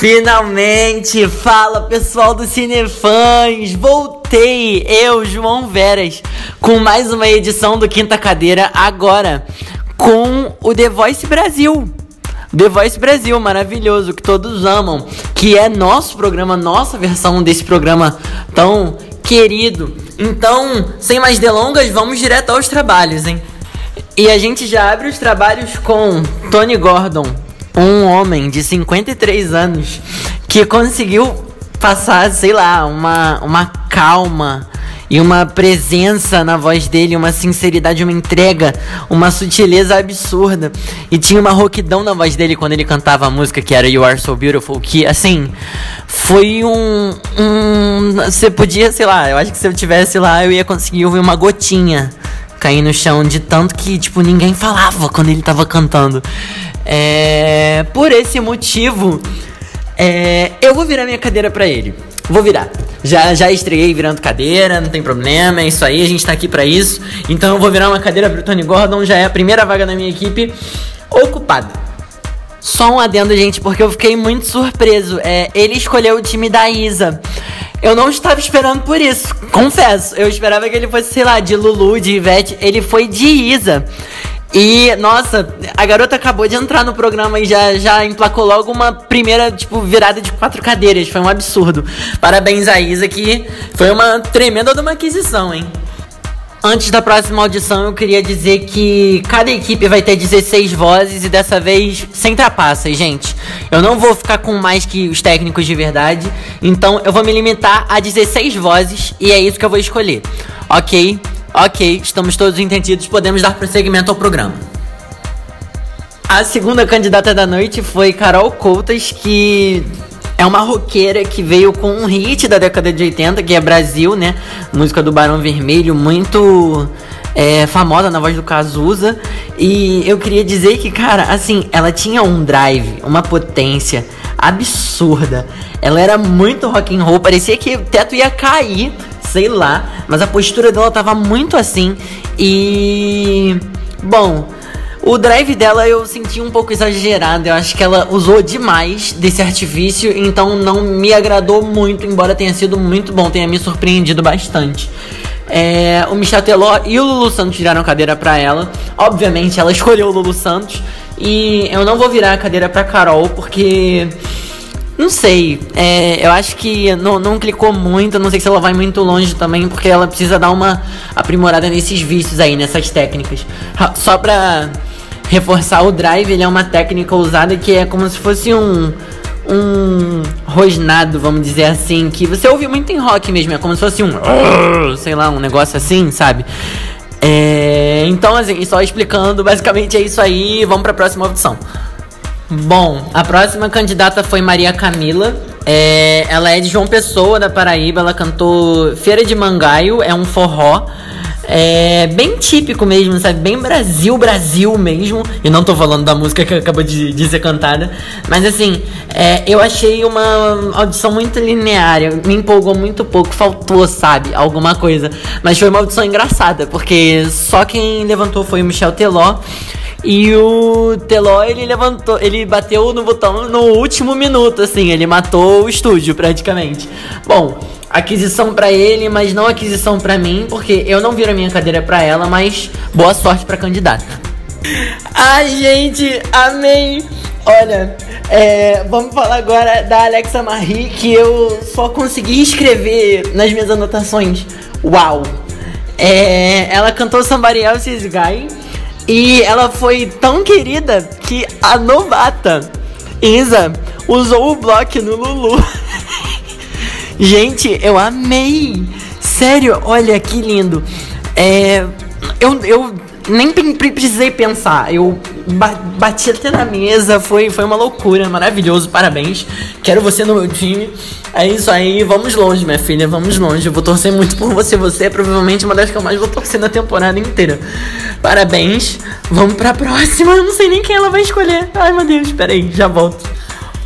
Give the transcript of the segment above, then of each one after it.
Finalmente! Fala pessoal do Cinefãs! Voltei! Eu, João Veras, com mais uma edição do Quinta Cadeira, agora com o The Voice Brasil. The Voice Brasil, maravilhoso, que todos amam, que é nosso programa, nossa versão desse programa tão querido. Então, sem mais delongas, vamos direto aos trabalhos, hein? E a gente já abre os trabalhos com Tony Gordon, um homem de 53 anos que conseguiu passar, sei lá, uma, uma calma e uma presença na voz dele, uma sinceridade, uma entrega, uma sutileza absurda. E tinha uma rouquidão na voz dele quando ele cantava a música que era You Are So Beautiful, que assim, foi um. um você podia, sei lá, eu acho que se eu tivesse lá eu ia conseguir ouvir uma gotinha cair no chão de tanto que, tipo, ninguém falava quando ele tava cantando. É, por esse motivo, é, eu vou virar minha cadeira para ele. Vou virar. Já, já estreiei virando cadeira, não tem problema, é isso aí, a gente tá aqui para isso. Então eu vou virar uma cadeira pro Tony Gordon, já é a primeira vaga da minha equipe ocupada. Só um adendo, gente, porque eu fiquei muito surpreso. É, ele escolheu o time da Isa. Eu não estava esperando por isso, confesso. Eu esperava que ele fosse, sei lá, de Lulu, de Ivete. Ele foi de Isa. E, nossa, a garota acabou de entrar no programa e já, já emplacou logo uma primeira, tipo, virada de quatro cadeiras. Foi um absurdo. Parabéns a Isa, que foi uma tremenda de uma aquisição, hein? Antes da próxima audição, eu queria dizer que cada equipe vai ter 16 vozes e dessa vez sem trapaças, gente. Eu não vou ficar com mais que os técnicos de verdade, então eu vou me limitar a 16 vozes e é isso que eu vou escolher. Ok? Ok, estamos todos entendidos, podemos dar prosseguimento ao programa. A segunda candidata da noite foi Carol Coutas, que é uma roqueira que veio com um hit da década de 80, que é Brasil, né? Música do Barão Vermelho, muito é, famosa na voz do Cazuza. E eu queria dizer que, cara, assim, ela tinha um drive, uma potência absurda. Ela era muito rock and roll, parecia que o teto ia cair, sei lá, mas a postura dela tava muito assim. E bom, o drive dela eu senti um pouco exagerado. Eu acho que ela usou demais desse artifício, então não me agradou muito, embora tenha sido muito bom, tenha me surpreendido bastante. É, o Michel Teló e o Lulu Santos tiraram a cadeira pra ela. Obviamente, ela escolheu o Lulu Santos. E eu não vou virar a cadeira pra Carol, porque. Não sei, é, eu acho que não, não clicou muito, não sei se ela vai muito longe também, porque ela precisa dar uma aprimorada nesses vícios aí, nessas técnicas. Só pra reforçar o drive, ele é uma técnica usada que é como se fosse um um rosnado, vamos dizer assim, que você ouve muito em rock mesmo, é como se fosse um sei lá, um negócio assim, sabe? É, então, assim, só explicando, basicamente é isso aí, vamos para a próxima opção. Bom, a próxima candidata foi Maria Camila. É, ela é de João Pessoa, da Paraíba. Ela cantou Feira de Mangaio, é um forró. É bem típico mesmo, sabe? Bem Brasil, Brasil mesmo. E não tô falando da música que acabou de, de ser cantada. Mas assim, é, eu achei uma audição muito linear. Me empolgou muito pouco. Faltou, sabe? Alguma coisa. Mas foi uma audição engraçada, porque só quem levantou foi o Michel Teló. E o Teló, ele levantou, ele bateu no botão no último minuto, assim, ele matou o estúdio praticamente. Bom, aquisição para ele, mas não aquisição para mim, porque eu não viro a minha cadeira para ela, mas boa sorte pra candidata. Ai, gente, amei! Olha, é, vamos falar agora da Alexa Marie, que eu só consegui escrever nas minhas anotações. Uau! É, ela cantou Somebody Else's Guy e ela foi tão querida que a novata Isa usou o bloco no Lulu. Gente, eu amei! Sério, olha que lindo. É, eu, eu nem precisei pensar. Eu bati até na mesa, foi, foi uma loucura, maravilhoso, parabéns. Quero você no meu time. É isso aí, vamos longe, minha filha, vamos longe. Eu vou torcer muito por você. Você é provavelmente uma das que eu mais vou torcer na temporada inteira. Parabéns, vamos pra próxima. Eu não sei nem quem ela vai escolher. Ai meu Deus, peraí, já volto.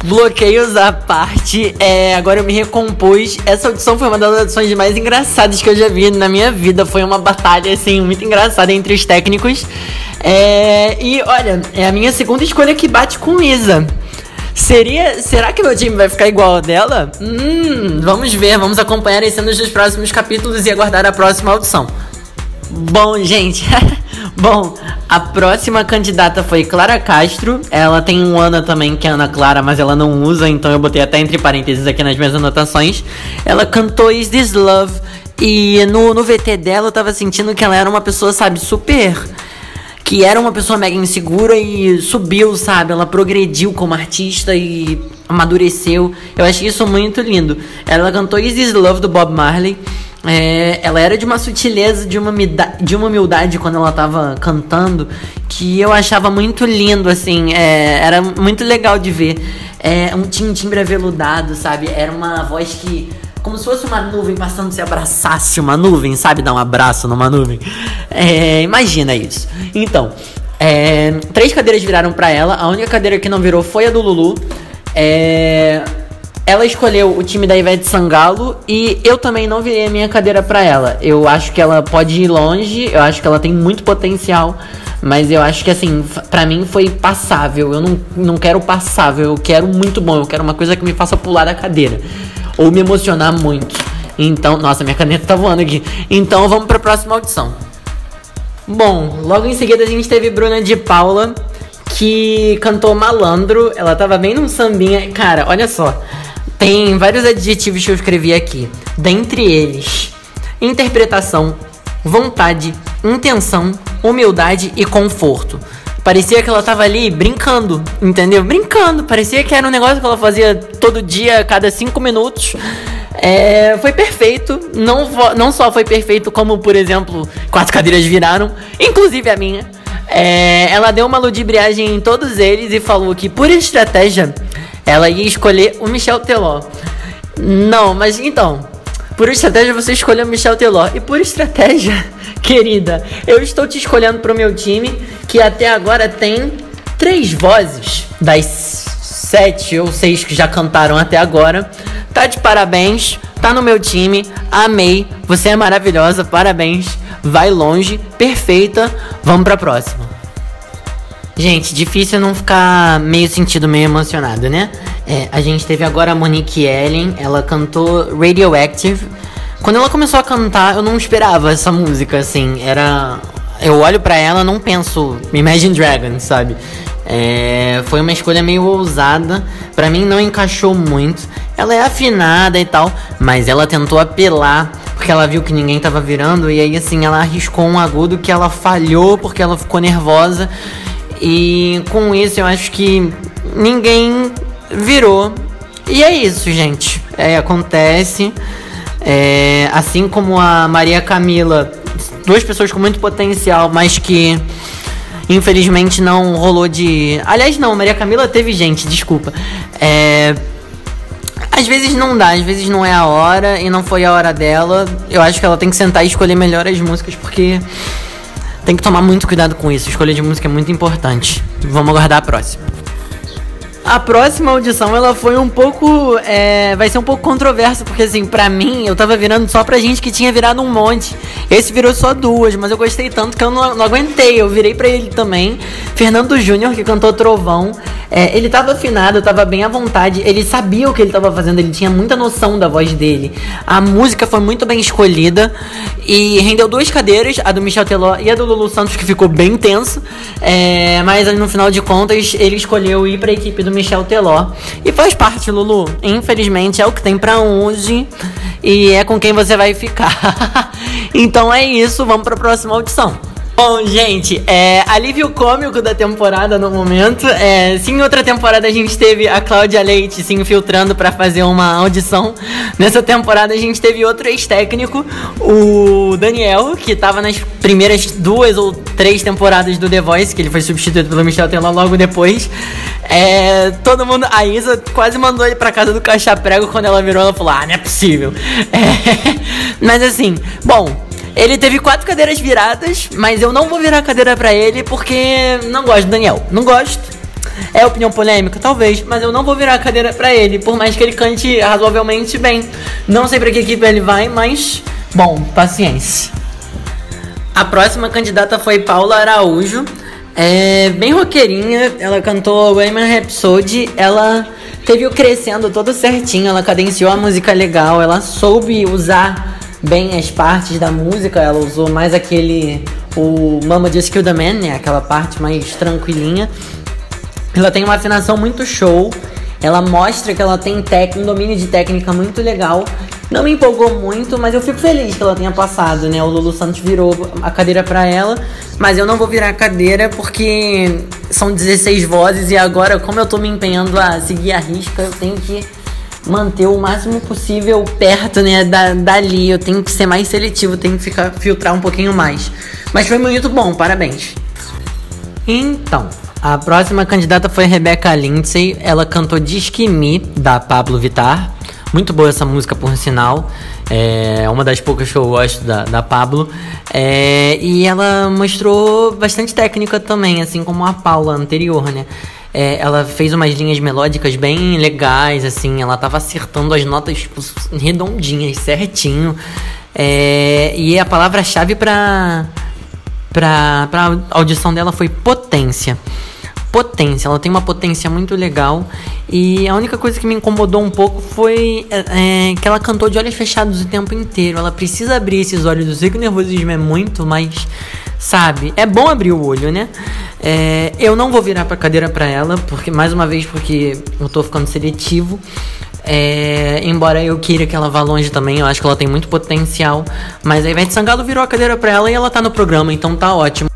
Bloqueios à parte, é, agora eu me recompus. Essa audição foi uma das audições mais engraçadas que eu já vi na minha vida. Foi uma batalha, assim, muito engraçada entre os técnicos. É, e olha, é a minha segunda escolha que bate com Isa. Seria, será que meu time vai ficar igual ao dela? Hum, vamos ver, vamos acompanhar as cenas dos próximos capítulos e aguardar a próxima audição. Bom, gente, bom, a próxima candidata foi Clara Castro. Ela tem um Ana também, que é Ana Clara, mas ela não usa, então eu botei até entre parênteses aqui nas minhas anotações. Ela cantou Is This Love e no, no VT dela eu tava sentindo que ela era uma pessoa, sabe, super que era uma pessoa mega insegura e subiu, sabe? Ela progrediu como artista e amadureceu. Eu achei isso muito lindo. Ela cantou Is This Love do Bob Marley. É, ela era de uma sutileza, de uma, de uma humildade quando ela tava cantando, que eu achava muito lindo, assim, é, era muito legal de ver. É, um, tinha um timbre aveludado, sabe? Era uma voz que como se fosse uma nuvem passando se abraçasse uma nuvem, sabe? Dar um abraço numa nuvem. É, imagina isso. Então, é, três cadeiras viraram para ela. A única cadeira que não virou foi a do Lulu. É, ela escolheu o time da Ivete Sangalo e eu também não virei a minha cadeira para ela. Eu acho que ela pode ir longe, eu acho que ela tem muito potencial, mas eu acho que assim, para mim foi passável. Eu não, não quero passável, eu quero muito bom, eu quero uma coisa que me faça pular da cadeira ou me emocionar muito. Então, nossa, minha caneta tá voando aqui. Então vamos para a próxima audição. Bom, logo em seguida a gente teve Bruna de Paula, que cantou Malandro. Ela tava bem num sambinha. Cara, olha só. Tem vários adjetivos que eu escrevi aqui. Dentre eles, interpretação, vontade, intenção, humildade e conforto. Parecia que ela tava ali brincando, entendeu? Brincando. Parecia que era um negócio que ela fazia todo dia, cada cinco minutos. É, foi perfeito. Não, não só foi perfeito, como, por exemplo, quatro cadeiras viraram, inclusive a minha. É, ela deu uma ludibriagem em todos eles e falou que, por estratégia, ela ia escolher o Michel Teló. Não, mas então, por estratégia você escolheu o Michel Teló. E por estratégia, querida, eu estou te escolhendo para o meu time que até agora tem três vozes das sete ou seis que já cantaram até agora. Tá de parabéns, tá no meu time, amei, você é maravilhosa, parabéns, vai longe, perfeita, vamos pra próxima. Gente, difícil não ficar meio sentido, meio emocionado, né? É, a gente teve agora a Monique Ellen, ela cantou Radioactive. Quando ela começou a cantar, eu não esperava essa música, assim, era eu olho para ela não penso Imagine Dragons, sabe? É, foi uma escolha meio ousada. Para mim não encaixou muito. Ela é afinada e tal, mas ela tentou apelar porque ela viu que ninguém tava virando e aí assim ela arriscou um agudo que ela falhou porque ela ficou nervosa. E com isso eu acho que ninguém virou. E é isso, gente. É, acontece. É, assim como a Maria Camila duas pessoas com muito potencial, mas que infelizmente não rolou de. Aliás, não, Maria Camila teve gente, desculpa. É. Às vezes não dá, às vezes não é a hora e não foi a hora dela. Eu acho que ela tem que sentar e escolher melhor as músicas porque tem que tomar muito cuidado com isso. Escolha de música é muito importante. Vamos aguardar a próxima. A próxima audição, ela foi um pouco. É, vai ser um pouco controversa, porque assim, pra mim, eu tava virando só pra gente que tinha virado um monte. Esse virou só duas, mas eu gostei tanto que eu não, não aguentei. Eu virei pra ele também. Fernando Júnior, que cantou Trovão. É, ele tava afinado, tava bem à vontade. Ele sabia o que ele tava fazendo, ele tinha muita noção da voz dele. A música foi muito bem escolhida e rendeu duas cadeiras, a do Michel Teló e a do Lulu Santos, que ficou bem tenso. É, mas no final de contas, ele escolheu ir pra equipe do Michel Teló. E faz parte, Lulu. Infelizmente é o que tem para hoje. E é com quem você vai ficar. então é isso, vamos para a próxima audição. Bom, gente, é alívio cômico da temporada no momento. É, sim, outra temporada a gente teve a Cláudia Leite se infiltrando para fazer uma audição. Nessa temporada a gente teve outro ex-técnico, o Daniel, que tava nas primeiras duas ou três temporadas do The Voice, que ele foi substituído pelo Michel Teló logo depois. É, todo mundo, a Isa quase mandou ele pra casa do caixa prego quando ela virou, ela falou: "Ah, não é possível". É, mas assim, bom, ele teve quatro cadeiras viradas, mas eu não vou virar a cadeira para ele porque não gosto do Daniel. Não gosto. É opinião polêmica? Talvez, mas eu não vou virar a cadeira para ele, por mais que ele cante razoavelmente bem. Não sei para que equipe ele vai, mas bom, paciência. A próxima candidata foi Paula Araújo. É bem roqueirinha, ela cantou Women Rhapsody, ela teve o crescendo todo certinho, ela cadenciou a música legal, ela soube usar bem as partes da música, ela usou mais aquele o Mama Just Kill the Man, né, aquela parte mais tranquilinha. Ela tem uma afinação muito show, ela mostra que ela tem tec, um domínio de técnica muito legal. Não me empolgou muito, mas eu fico feliz que ela tenha passado, né? O Lulu Santos virou a cadeira para ela, mas eu não vou virar a cadeira porque são 16 vozes e agora, como eu tô me empenhando a seguir a risca, eu tenho que manter o máximo possível perto, né, da, dali. Eu tenho que ser mais seletivo, tenho que ficar filtrar um pouquinho mais. Mas foi muito bom, parabéns. Então, a próxima candidata foi Rebecca Lindsay. Ela cantou Disque Me, da Pablo Vittar. Muito boa essa música, por sinal. É uma das poucas que eu gosto da, da Pablo. É, e ela mostrou bastante técnica também, assim como a Paula anterior, né? É, ela fez umas linhas melódicas bem legais, assim. Ela tava acertando as notas tipo, redondinhas, certinho. É, e a palavra-chave para para a audição dela foi potência potência. Ela tem uma potência muito legal. E a única coisa que me incomodou um pouco foi é, é, que ela cantou de olhos fechados o tempo inteiro. Ela precisa abrir esses olhos. Eu sei que o nervosismo é muito, mas sabe? É bom abrir o olho, né? É, eu não vou virar pra cadeira pra ela, porque mais uma vez, porque eu tô ficando seletivo. É, embora eu queira que ela vá longe também, eu acho que ela tem muito potencial. Mas a Ivete Sangalo virou a cadeira pra ela e ela tá no programa, então tá ótimo.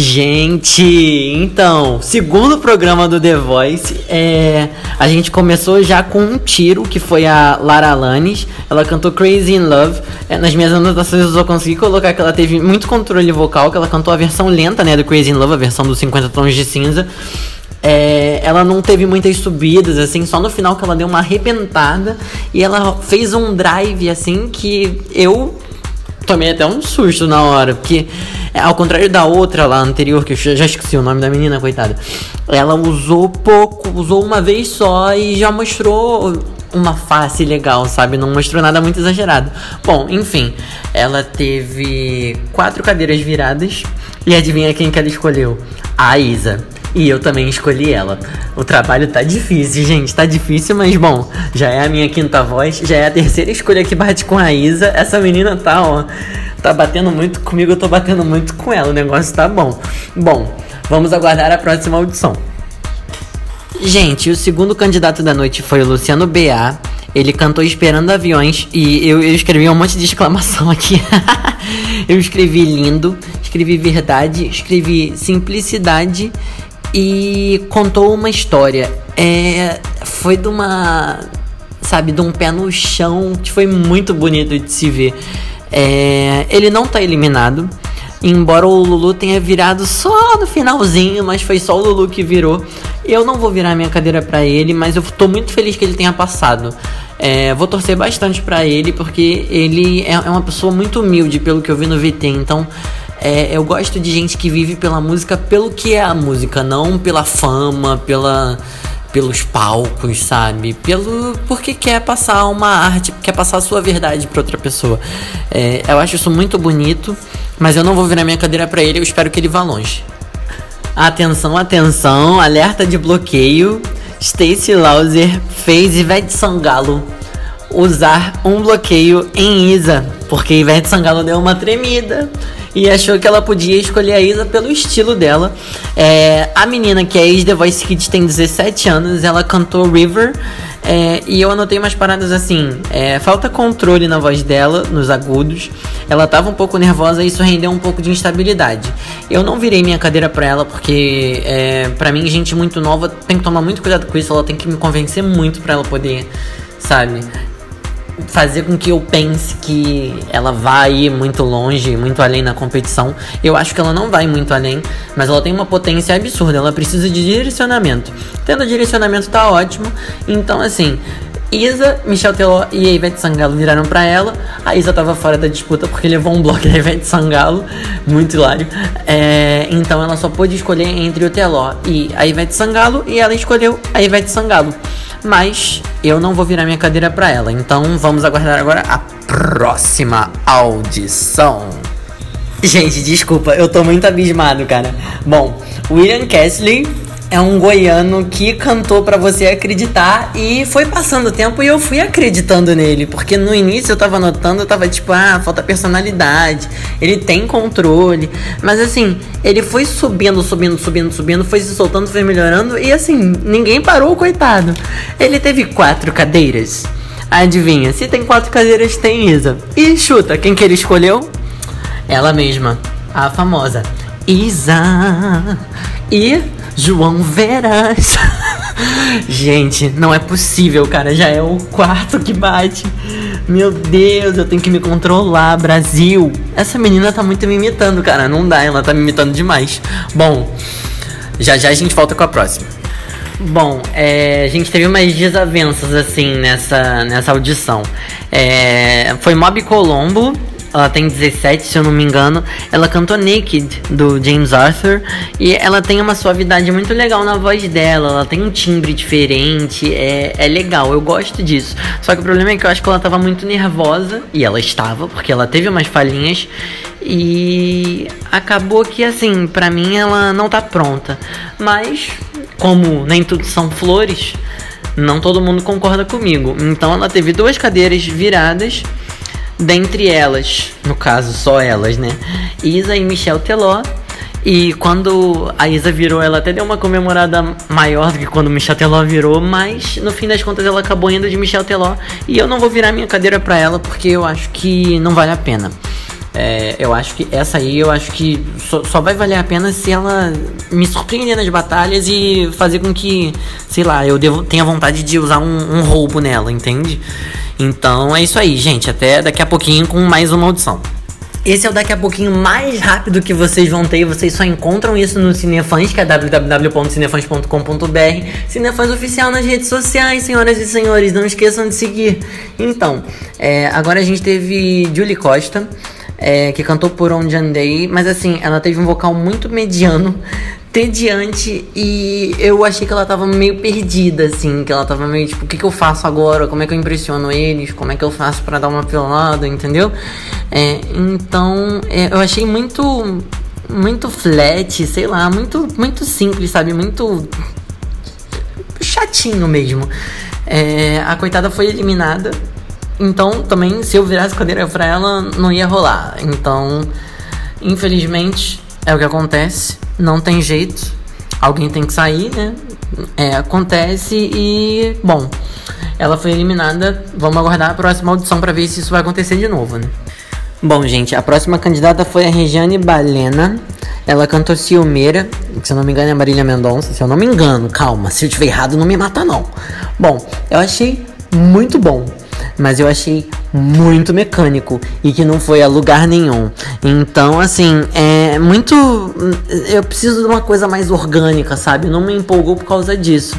Gente, então, segundo programa do The Voice, é, a gente começou já com um tiro, que foi a Lara Alanis. Ela cantou Crazy in Love. É, nas minhas anotações eu só consegui colocar que ela teve muito controle vocal, que ela cantou a versão lenta, né, do Crazy in Love, a versão dos 50 tons de cinza. É, ela não teve muitas subidas, assim, só no final que ela deu uma arrebentada e ela fez um drive, assim, que eu tomei até um susto na hora, porque é, ao contrário da outra lá anterior, que eu já esqueci o nome da menina, coitada, ela usou pouco, usou uma vez só e já mostrou uma face legal, sabe? Não mostrou nada muito exagerado. Bom, enfim, ela teve quatro cadeiras viradas e adivinha quem que ela escolheu? A Isa. E eu também escolhi ela. O trabalho tá difícil, gente. Tá difícil, mas bom, já é a minha quinta voz, já é a terceira escolha que bate com a Isa. Essa menina tá, ó, tá batendo muito comigo, eu tô batendo muito com ela. O negócio tá bom. Bom, vamos aguardar a próxima audição. Gente, o segundo candidato da noite foi o Luciano B.A. Ele cantou Esperando Aviões e eu, eu escrevi um monte de exclamação aqui. eu escrevi lindo, escrevi verdade, escrevi simplicidade e contou uma história. É, foi de uma. Sabe, de um pé no chão que foi muito bonito de se ver. É, ele não tá eliminado. Embora o Lulu tenha virado só no finalzinho, mas foi só o Lulu que virou. Eu não vou virar minha cadeira para ele, mas eu tô muito feliz que ele tenha passado. É, vou torcer bastante para ele, porque ele é, é, uma pessoa muito humilde, pelo que eu vi no VT. Então, é, eu gosto de gente que vive pela música pelo que é a música, não pela fama, pela pelos palcos, sabe? Pelo porque quer passar uma arte, quer passar a sua verdade para outra pessoa. É, eu acho isso muito bonito, mas eu não vou virar minha cadeira para ele. Eu espero que ele vá longe. Atenção, atenção! Alerta de bloqueio. Stacy Lauser fez Ivete Sangalo usar um bloqueio em Isa, porque Ivete Sangalo deu uma tremida e achou que ela podia escolher a Isa pelo estilo dela. É, a menina que é ex-The Voice Kids tem 17 anos, ela cantou River. É, e eu anotei umas paradas assim: é, falta controle na voz dela, nos agudos. Ela tava um pouco nervosa e isso rendeu um pouco de instabilidade. Eu não virei minha cadeira pra ela porque, é, pra mim, gente muito nova tem que tomar muito cuidado com isso. Ela tem que me convencer muito pra ela poder, sabe, fazer com que eu pense que ela vai muito longe, muito além na competição. Eu acho que ela não vai muito além, mas ela tem uma potência absurda. Ela precisa de direcionamento. Tendo direcionamento tá ótimo. Então, assim, Isa, Michel Teló e a Ivete Sangalo viraram para ela. A Isa tava fora da disputa porque levou um bloco da Ivete Sangalo, muito hilário. É, então ela só pôde escolher entre o Teló e a Ivete Sangalo e ela escolheu a Ivete Sangalo. Mas eu não vou virar minha cadeira para ela. Então vamos aguardar agora a próxima audição. Gente, desculpa, eu tô muito abismado, cara. Bom, William Castley é um goiano que cantou para você acreditar e foi passando o tempo e eu fui acreditando nele, porque no início eu tava notando, eu tava tipo, ah, falta personalidade, ele tem controle, mas assim, ele foi subindo, subindo, subindo, subindo, foi se soltando, foi melhorando e assim, ninguém parou, coitado. Ele teve quatro cadeiras. Adivinha, se tem quatro cadeiras, tem Isa. E chuta, quem que ele escolheu? Ela mesma, a famosa Isa. E João Veras. Gente, não é possível, cara. Já é o quarto que bate. Meu Deus, eu tenho que me controlar, Brasil. Essa menina tá muito me imitando, cara. Não dá, ela tá me imitando demais. Bom, já já a gente volta com a próxima. Bom, é, a gente teve umas desavenças assim nessa, nessa audição. É, foi Mob Colombo ela tem 17, se eu não me engano. Ela cantou Naked, do James Arthur. E ela tem uma suavidade muito legal na voz dela. Ela tem um timbre diferente. É, é legal, eu gosto disso. Só que o problema é que eu acho que ela tava muito nervosa. E ela estava, porque ela teve umas falhinhas. E acabou que, assim, pra mim ela não tá pronta. Mas, como nem tudo são flores, não todo mundo concorda comigo. Então ela teve duas cadeiras viradas dentre elas, no caso só elas, né? Isa e Michel Teló. E quando a Isa virou, ela até deu uma comemorada maior do que quando Michel Teló virou, mas no fim das contas ela acabou indo de Michel Teló. E eu não vou virar minha cadeira pra ela porque eu acho que não vale a pena. É, eu acho que essa aí, eu acho que só, só, vai valer a pena se ela me surpreender nas batalhas e fazer com que, sei lá, eu devo, tenha vontade de usar um, um roubo nela, entende? Então é isso aí, gente. Até daqui a pouquinho com mais uma audição. Esse é o daqui a pouquinho mais rápido que vocês vão ter. Vocês só encontram isso no Cinefãs, que é www.cinefãs.com.br. Cinefãs oficial nas redes sociais, senhoras e senhores. Não esqueçam de seguir. Então, é, agora a gente teve Julie Costa. É, que cantou por Onde Andei, mas assim, ela teve um vocal muito mediano, tediante e eu achei que ela tava meio perdida, assim, que ela tava meio tipo, o que, que eu faço agora? Como é que eu impressiono eles? Como é que eu faço para dar uma pelada, entendeu? É, então, é, eu achei muito muito flat, sei lá, muito muito simples, sabe? Muito chatinho mesmo. É, a coitada foi eliminada. Então, também, se eu virasse cadeira pra ela, não ia rolar. Então, infelizmente, é o que acontece. Não tem jeito. Alguém tem que sair, né? É, acontece e. Bom, ela foi eliminada. Vamos aguardar a próxima audição para ver se isso vai acontecer de novo, né? Bom, gente, a próxima candidata foi a Regiane Balena. Ela cantou Ciumeira, que se eu não me engano é Marília Mendonça. Se eu não me engano, calma, se eu tiver errado, não me mata não. Bom, eu achei muito bom mas eu achei muito mecânico e que não foi a lugar nenhum. Então, assim, é muito. Eu preciso de uma coisa mais orgânica, sabe? Não me empolgou por causa disso.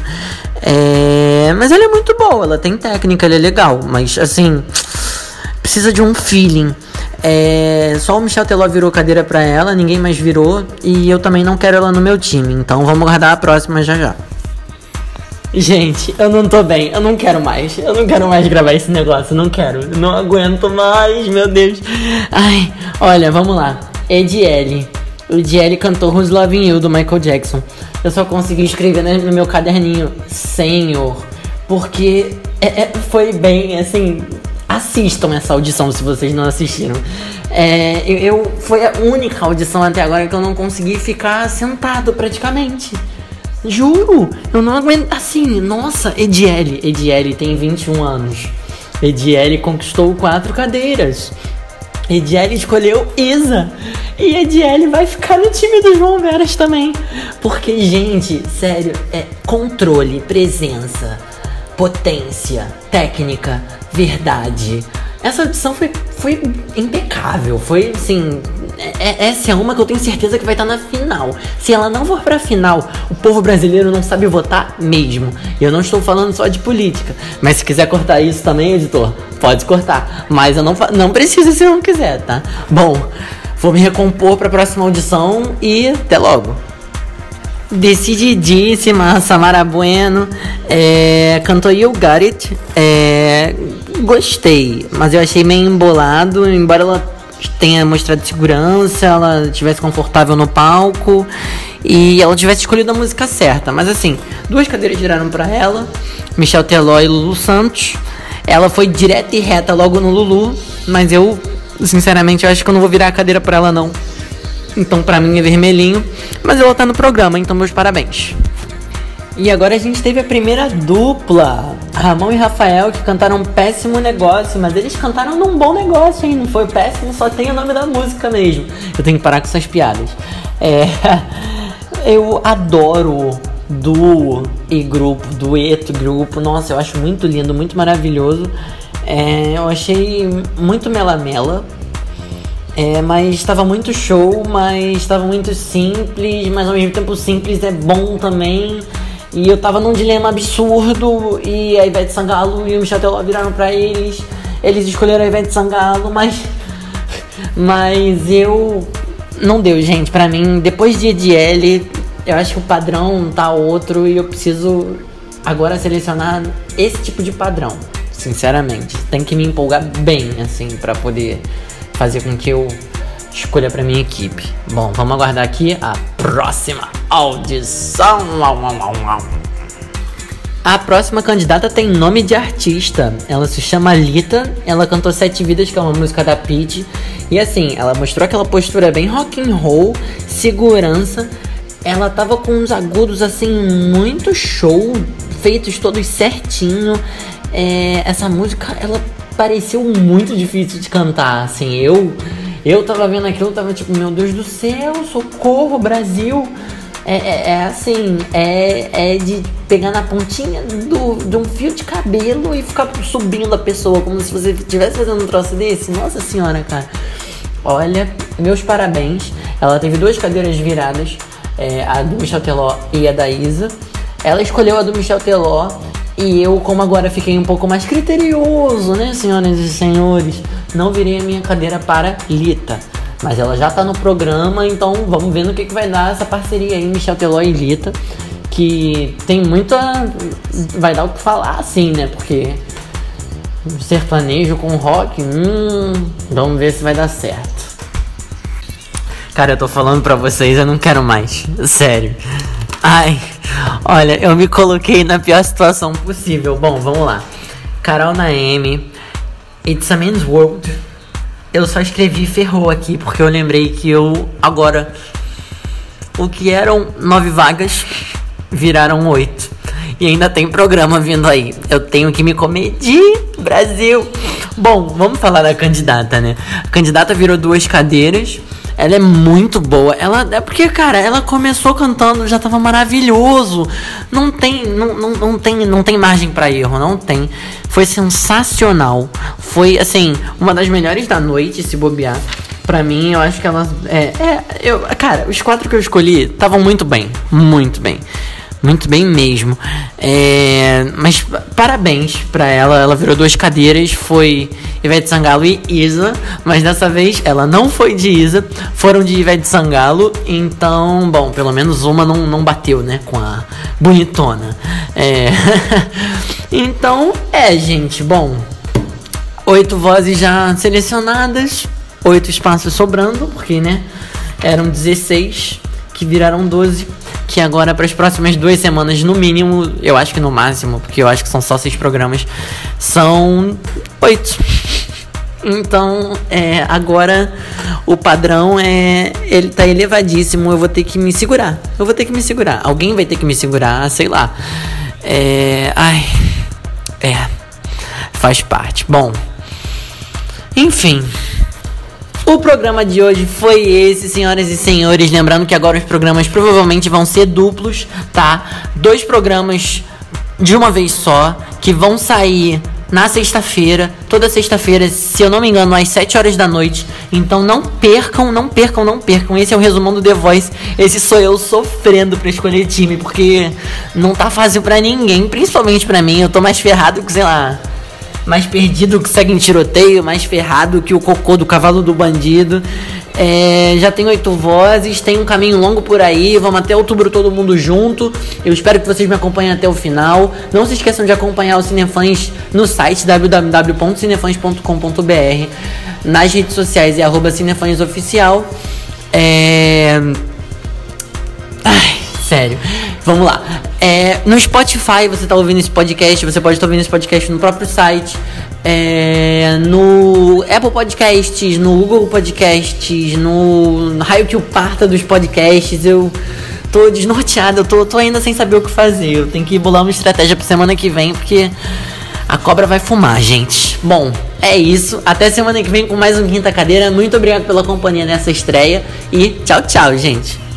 É... Mas ela é muito boa, ela tem técnica, ela é legal, mas assim. Precisa de um feeling. É, só o Michel Teló virou cadeira pra ela, ninguém mais virou. E eu também não quero ela no meu time. Então vamos guardar a próxima já já. Gente, eu não tô bem, eu não quero mais. Eu não quero mais gravar esse negócio, não quero. Não aguento mais, meu Deus. Ai, olha, vamos lá. Edielle. O Edielle cantou Who's Loving You do Michael Jackson. Eu só consegui escrever no meu caderninho Senhor. Porque é, é, foi bem, assim. Assistam essa audição se vocês não assistiram. É, eu, eu, foi a única audição até agora que eu não consegui ficar sentado praticamente. Juro, eu não aguento. Assim, nossa, Edielle. Edielle tem 21 anos. Edielle conquistou quatro cadeiras. Edielle escolheu Isa. E Edielle vai ficar no time do João Veras também. Porque, gente, sério, é controle, presença, potência, técnica, verdade. Essa audição foi, foi impecável. Foi, assim, é, é, essa é uma que eu tenho certeza que vai estar na final. Se ela não for pra final, o povo brasileiro não sabe votar mesmo. E eu não estou falando só de política. Mas se quiser cortar isso também, editor, pode cortar. Mas eu não, não preciso se não quiser, tá? Bom, vou me recompor pra próxima audição e até logo. Decididíssima, Samara Bueno. É, cantou You Got It. É, gostei, mas eu achei meio embolado, embora ela tenha mostrado segurança, ela estivesse confortável no palco e ela tivesse escolhido a música certa. Mas assim, duas cadeiras viraram para ela, Michel Teló e Lulu Santos. Ela foi direta e reta logo no Lulu, mas eu, sinceramente, eu acho que eu não vou virar a cadeira para ela não. Então, pra mim é vermelhinho, mas ela tá no programa, então meus parabéns. E agora a gente teve a primeira dupla, Ramon e Rafael, que cantaram um péssimo negócio, mas eles cantaram num bom negócio, hein? Não foi péssimo, só tem o nome da música mesmo. Eu tenho que parar com essas piadas. É, eu adoro duo e grupo, dueto, grupo. Nossa, eu acho muito lindo, muito maravilhoso. É, eu achei muito melamela. É, mas estava muito show, mas estava muito simples, mas ao mesmo tempo simples é bom também. E eu tava num dilema absurdo e a Ivete Sangalo e o Michel Teló viraram pra eles. Eles escolheram a Ivete Sangalo, mas. Mas eu. Não deu, gente. Pra mim, depois de EDL, eu acho que o padrão tá outro e eu preciso agora selecionar esse tipo de padrão. Sinceramente. Tem que me empolgar bem, assim, para poder fazer com que eu escolha para minha equipe. Bom, vamos aguardar aqui a próxima audição. A próxima candidata tem nome de artista. Ela se chama Lita. Ela cantou Sete Vidas, que é uma música da Pete. E assim, ela mostrou aquela postura bem rock and roll, segurança. Ela tava com uns agudos assim muito show, feitos todos certinho. É, essa música, ela pareceu muito difícil de cantar. Assim, eu eu tava vendo aquilo, tava tipo, meu Deus do céu, socorro, Brasil. É, é, é assim, é, é de pegar na pontinha do, de um fio de cabelo e ficar subindo a pessoa, como se você estivesse fazendo um troço desse. Nossa senhora, cara. Olha, meus parabéns. Ela teve duas cadeiras viradas, é, a do Michel Teló e a da Isa. Ela escolheu a do Michel Teló e eu, como agora fiquei um pouco mais criterioso, né, senhoras e senhores, não virei a minha cadeira para Lita. Mas ela já tá no programa, então vamos ver no que, que vai dar essa parceria aí, Michel Teló e Lita. Que tem muita. Vai dar o que falar, assim, né? Porque sertanejo com rock, hum, vamos ver se vai dar certo. Cara, eu tô falando pra vocês, eu não quero mais. Sério. Ai, olha, eu me coloquei na pior situação possível. Bom, vamos lá. Carol Naemi, It's a Man's World. Eu só escrevi ferrou aqui porque eu lembrei que eu agora o que eram nove vagas viraram oito. E ainda tem programa vindo aí. Eu tenho que me comedir, Brasil. Bom, vamos falar da candidata, né? A candidata virou duas cadeiras. Ela é muito boa. Ela é porque, cara, ela começou cantando, já tava maravilhoso. Não tem, não, não, não tem, não tem margem para erro, não tem. Foi sensacional. Foi assim, uma das melhores da noite, se bobear. Pra mim, eu acho que ela é, é eu, cara, os quatro que eu escolhi estavam muito bem, muito bem. Muito bem mesmo. É, mas parabéns para ela. Ela virou duas cadeiras. Foi Ivete Sangalo e Isa. Mas dessa vez ela não foi de Isa. Foram de Ivete Sangalo. Então, bom, pelo menos uma não, não bateu, né? Com a bonitona. É. então, é, gente. Bom, oito vozes já selecionadas. Oito espaços sobrando. Porque, né? Eram 16 que viraram 12 que agora para as próximas duas semanas, no mínimo, eu acho que no máximo, porque eu acho que são só seis programas, são oito. Então, é, agora o padrão é. Ele tá elevadíssimo. Eu vou ter que me segurar. Eu vou ter que me segurar. Alguém vai ter que me segurar, sei lá. É. Ai. É. Faz parte. Bom. Enfim. O programa de hoje foi esse, senhoras e senhores. Lembrando que agora os programas provavelmente vão ser duplos, tá? Dois programas de uma vez só que vão sair na sexta-feira, toda sexta-feira, se eu não me engano, às 7 horas da noite. Então não percam, não percam, não percam. Esse é o resumão do The Voice. Esse sou eu sofrendo pra escolher time, porque não tá fácil para ninguém, principalmente para mim. Eu tô mais ferrado que, sei lá, mais perdido que segue em tiroteio, mais ferrado que o cocô do cavalo do bandido. É, já tem oito vozes, tem um caminho longo por aí. Vamos até outubro todo mundo junto. Eu espero que vocês me acompanhem até o final. Não se esqueçam de acompanhar o Cinefãs no site www.cinefãs.com.br. Nas redes sociais é arroba Cinefãsoficial. É... Ai, sério. Vamos lá. É, no Spotify você está ouvindo esse podcast, você pode estar ouvindo esse podcast no próprio site. É, no Apple Podcasts, no Google Podcasts, no raio que o parta dos podcasts, eu tô desnorteado, eu tô, tô ainda sem saber o que fazer. Eu tenho que bolar uma estratégia pra semana que vem, porque a cobra vai fumar, gente. Bom, é isso. Até semana que vem com mais um Quinta Cadeira. Muito obrigado pela companhia nessa estreia e tchau, tchau, gente.